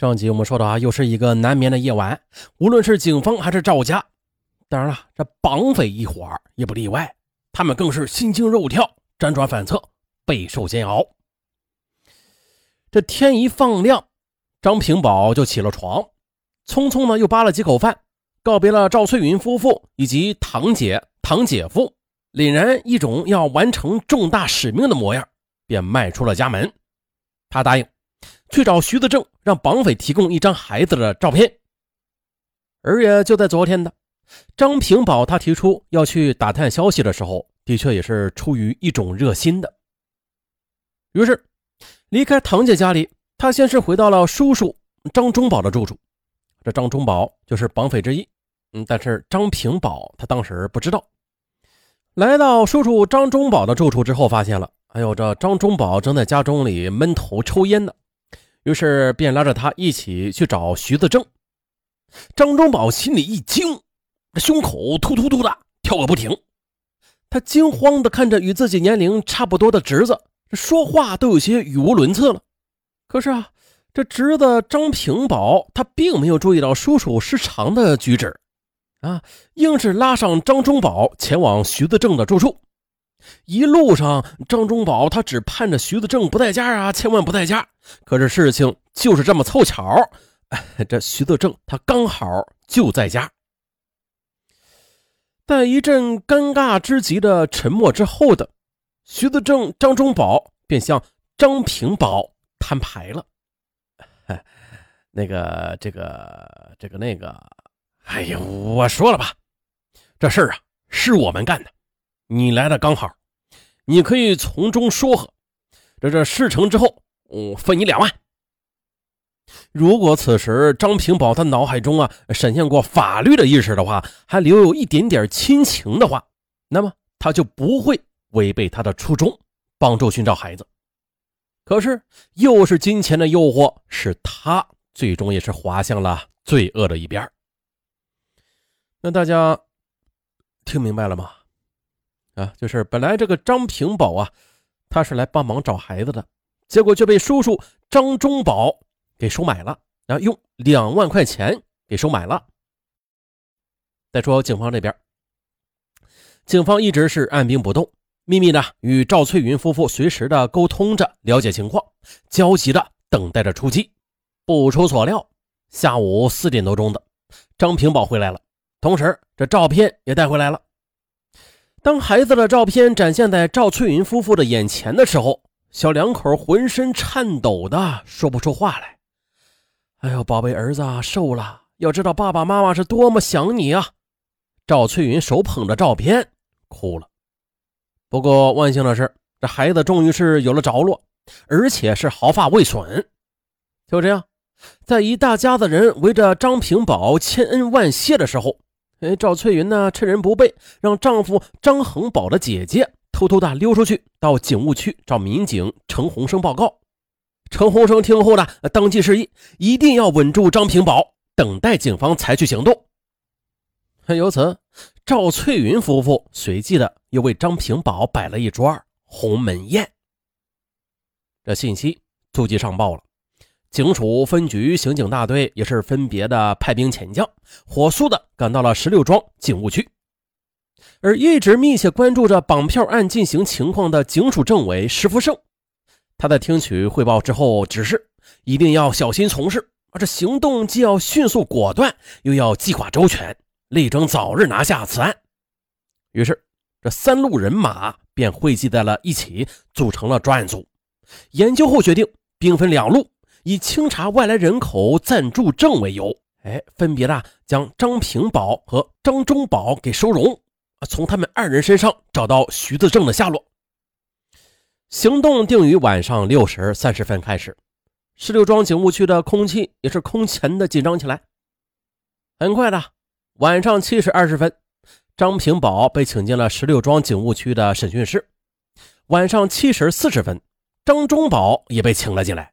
上集我们说到啊，又是一个难眠的夜晚，无论是警方还是赵家，当然了，这绑匪一伙也不例外，他们更是心惊肉跳，辗转反侧，备受煎熬。这天一放亮，张平宝就起了床，匆匆呢又扒了几口饭，告别了赵翠云夫妇以及堂姐、堂姐夫，凛然一种要完成重大使命的模样，便迈出了家门。他答应。去找徐子正，让绑匪提供一张孩子的照片。而也就在昨天的张平宝，他提出要去打探消息的时候，的确也是出于一种热心的。于是离开堂姐家里，他先是回到了叔叔张忠宝的住处。这张忠宝就是绑匪之一，嗯，但是张平宝他当时不知道。来到叔叔张忠宝的住处之后，发现了，哎呦，这张忠宝正在家中里闷头抽烟呢。于是便拉着他一起去找徐子正。张忠宝心里一惊，胸口突突突的跳个不停。他惊慌的看着与自己年龄差不多的侄子，说话都有些语无伦次了。可是啊，这侄子张平宝他并没有注意到叔叔失常的举止，啊，硬是拉上张忠宝前往徐子正的住处。一路上，张忠宝他只盼着徐子正不在家啊，千万不在家。可是事情就是这么凑巧，这徐子正他刚好就在家。在一阵尴尬之极的沉默之后的，徐子正、张忠宝便向张平宝摊牌了：“ 那个，这个，这个，那个，哎呀，我说了吧，这事儿啊是我们干的。”你来的刚好，你可以从中说和。这这事成之后，我分你两万。如果此时张平宝他脑海中啊闪现过法律的意识的话，还留有一点点亲情的话，那么他就不会违背他的初衷，帮助寻找孩子。可是又是金钱的诱惑，使他最终也是滑向了罪恶的一边。那大家听明白了吗？啊，就是本来这个张平宝啊，他是来帮忙找孩子的，结果却被叔叔张忠宝给收买了，然后用两万块钱给收买了。再说警方这边，警方一直是按兵不动，秘密的与赵翠云夫妇随时的沟通着，了解情况，焦急的等待着出击。不出所料，下午四点多钟的，张平宝回来了，同时这照片也带回来了。当孩子的照片展现在赵翠云夫妇的眼前的时候，小两口浑身颤抖的说不出话来。哎呦，宝贝儿子啊瘦了，要知道爸爸妈妈是多么想你啊！赵翠云手捧着照片哭了。不过万幸的是，这孩子终于是有了着落，而且是毫发未损。就这样，在一大家子人围着张平宝千恩万谢的时候。哎，赵翠云呢？趁人不备，让丈夫张恒宝的姐姐偷偷的溜出去，到警务区找民警陈洪生报告。陈洪生听后呢，当即示意，一定要稳住张平宝，等待警方采取行动。由此，赵翠云夫妇随即的又为张平宝摆了一桌鸿门宴。这信息突击上报了。警署分局刑警大队也是分别的派兵遣将，火速的赶到了石榴庄警务区。而一直密切关注着绑票案进行情况的警署政委石福胜，他在听取汇报之后，指示一定要小心从事，而这行动既要迅速果断，又要计划周全，力争早日拿下此案。于是，这三路人马便汇集在了一起，组成了专案组。研究后决定，兵分两路。以清查外来人口暂住证为由，哎，分别的将张平宝和张忠宝给收容，从他们二人身上找到徐子正的下落。行动定于晚上六时三十分开始，石榴庄警务区的空气也是空前的紧张起来。很快的，晚上七时二十分，张平宝被请进了石榴庄警务区的审讯室。晚上七时四十分，张忠宝也被请了进来。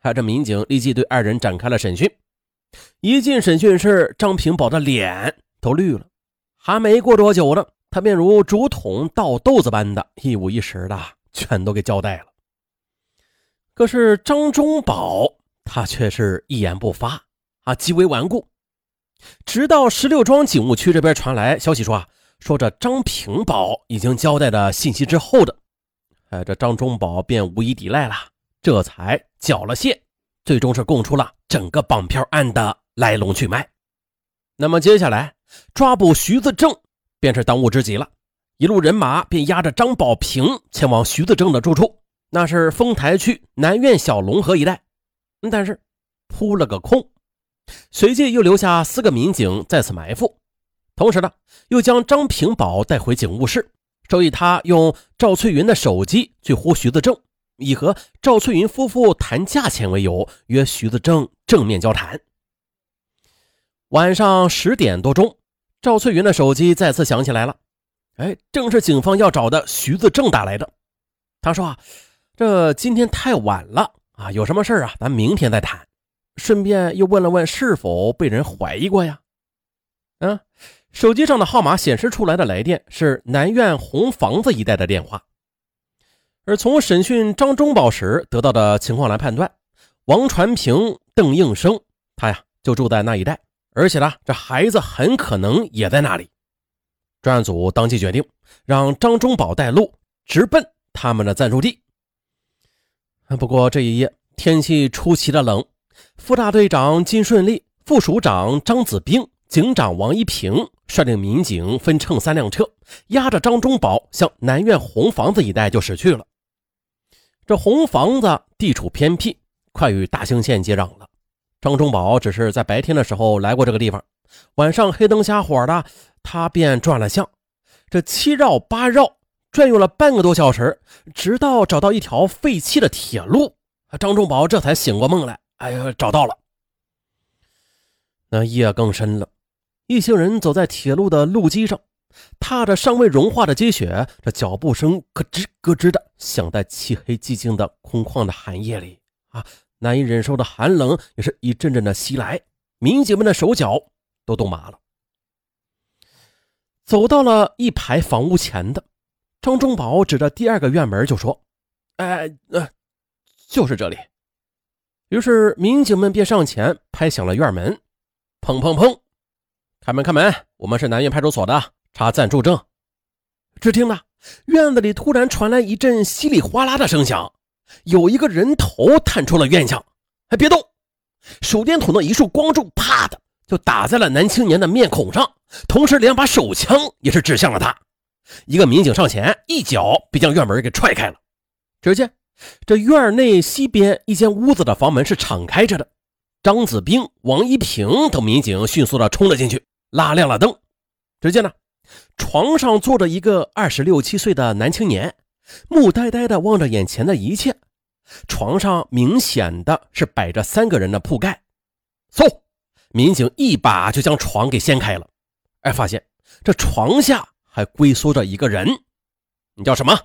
还这民警立即对二人展开了审讯。一进审讯室，张平宝的脸都绿了。还没过多久呢，他便如竹筒倒豆子般的一五一十的全都给交代了。可是张忠宝他却是一言不发啊，极为顽固。直到十六庄警务区这边传来消息说啊，说这张平宝已经交代的信息之后的，哎，这张忠宝便无以抵赖了，这才缴了械，最终是供出了整个绑票案的来龙去脉。那么接下来抓捕徐子正便是当务之急了，一路人马便押着张宝平前往徐子正的住处，那是丰台区南苑小龙河一带，但是扑了个空。随即又留下四个民警在此埋伏，同时呢，又将张平宝带回警务室，授意他用赵翠云的手机去呼徐子正，以和赵翠云夫妇谈价钱为由，约徐子正正面交谈。晚上十点多钟，赵翠云的手机再次响起来了，哎，正是警方要找的徐子正打来的。他说：“啊，这今天太晚了啊，有什么事啊，咱明天再谈。”顺便又问了问是否被人怀疑过呀？嗯，手机上的号码显示出来的来电是南苑红房子一带的电话，而从审讯张忠宝时得到的情况来判断，王传平、邓应生他呀就住在那一带，而且呢，这孩子很可能也在那里。专案组当即决定让张忠宝带路，直奔他们的暂住地。不过这一夜天气出奇的冷。副大队长金顺利、副署长张子兵、警长王一平率领民警分乘三辆车，押着张忠宝向南苑红房子一带就驶去了。这红房子地处偏僻，快与大兴县接壤了。张忠宝只是在白天的时候来过这个地方，晚上黑灯瞎火的，他便转了向。这七绕八绕，转悠了半个多小时，直到找到一条废弃的铁路，张忠宝这才醒过梦来。哎呀，找到了！那夜更深了，一行人走在铁路的路基上，踏着尚未融化的积雪，这脚步声咯吱咯吱的响在漆黑寂静的空旷的寒夜里啊！难以忍受的寒冷也是一阵阵的袭来，民警们的手脚都冻麻了。走到了一排房屋前的，张忠宝指着第二个院门就说：“哎，呃，就是这里。”于是民警们便上前拍响了院门，砰砰砰，开门开门，我们是南苑派出所的，查暂住证。只听呢，院子里突然传来一阵稀里哗啦的声响，有一个人头探出了院墙。哎，别动！手电筒的一束光柱，啪的就打在了男青年的面孔上，同时两把手枪也是指向了他。一个民警上前，一脚便将院门给踹开了。只见。这院内西边一间屋子的房门是敞开着的，张子兵、王一平等民警迅速的冲了进去，拉亮了灯。只见呢，床上坐着一个二十六七岁的男青年，木呆呆的望着眼前的一切。床上明显的是摆着三个人的铺盖。嗖，民警一把就将床给掀开了，哎，发现这床下还龟缩着一个人。你叫什么？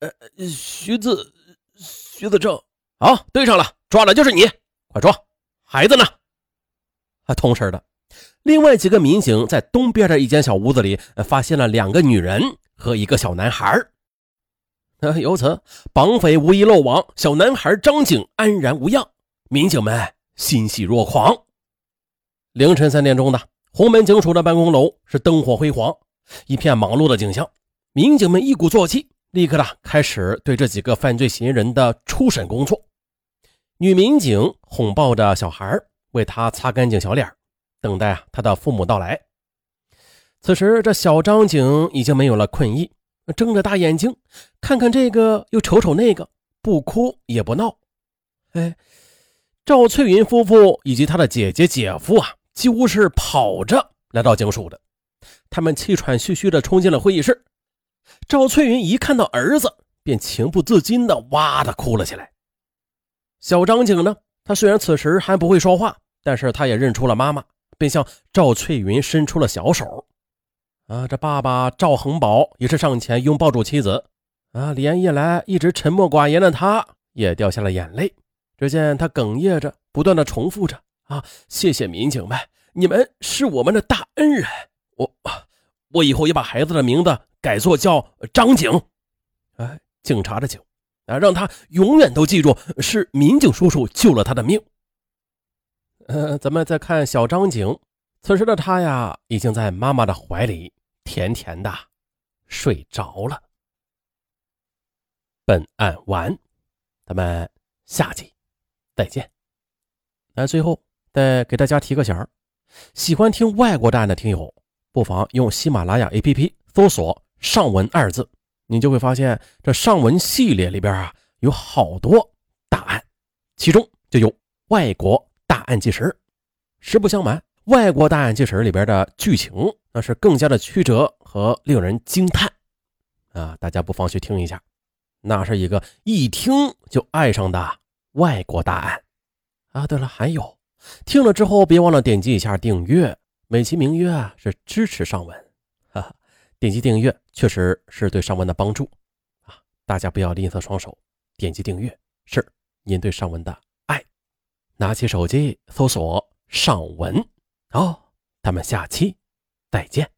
呃，徐子。徐子正，好，对上了，抓的就是你，快说，孩子呢？啊，同事的，另外几个民警在东边的一间小屋子里发现了两个女人和一个小男孩，由此绑匪无一漏网，小男孩张景安然无恙，民警们欣喜若狂。凌晨三点钟的红门警署的办公楼是灯火辉煌，一片忙碌的景象，民警们一鼓作气。立刻的开始对这几个犯罪嫌疑人的初审工作。女民警哄抱着小孩，为他擦干净小脸，等待啊他的父母到来。此时，这小张景已经没有了困意，睁着大眼睛，看看这个又瞅瞅那个，不哭也不闹。哎，赵翠云夫妇以及他的姐姐姐夫啊，几乎是跑着来到警署的。他们气喘吁吁地冲进了会议室。赵翠云一看到儿子，便情不自禁的哇的哭了起来。小张景呢，他虽然此时还不会说话，但是他也认出了妈妈，便向赵翠云伸出了小手。啊，这爸爸赵恒宝也是上前拥抱住妻子。啊，连夜来一直沉默寡言的他，也掉下了眼泪。只见他哽咽着，不断的重复着：“啊，谢谢民警们，你们是我们的大恩人。我，我以后也把孩子的名字。”改作叫张警，哎，警察的警，啊，让他永远都记住是民警叔叔救了他的命，呃，咱们再看小张景，此时的他呀，已经在妈妈的怀里甜甜的睡着了。本案完，咱们下集再见。那最后再给大家提个醒儿，喜欢听外国大案的听友，不妨用喜马拉雅 APP 搜索“上文”二字，你就会发现这上文系列里边啊有好多大案，其中就有外国大案纪实。实不相瞒，外国大案纪实里边的剧情那是更加的曲折和令人惊叹啊！大家不妨去听一下，那是一个一听就爱上的外国大案啊！对了，还有，听了之后别忘了点击一下订阅，美其名曰是支持上文，哈哈，点击订阅确实是对上文的帮助啊！大家不要吝啬双手，点击订阅是您对上文的。拿起手机搜索。上文，哦，咱们下期再见。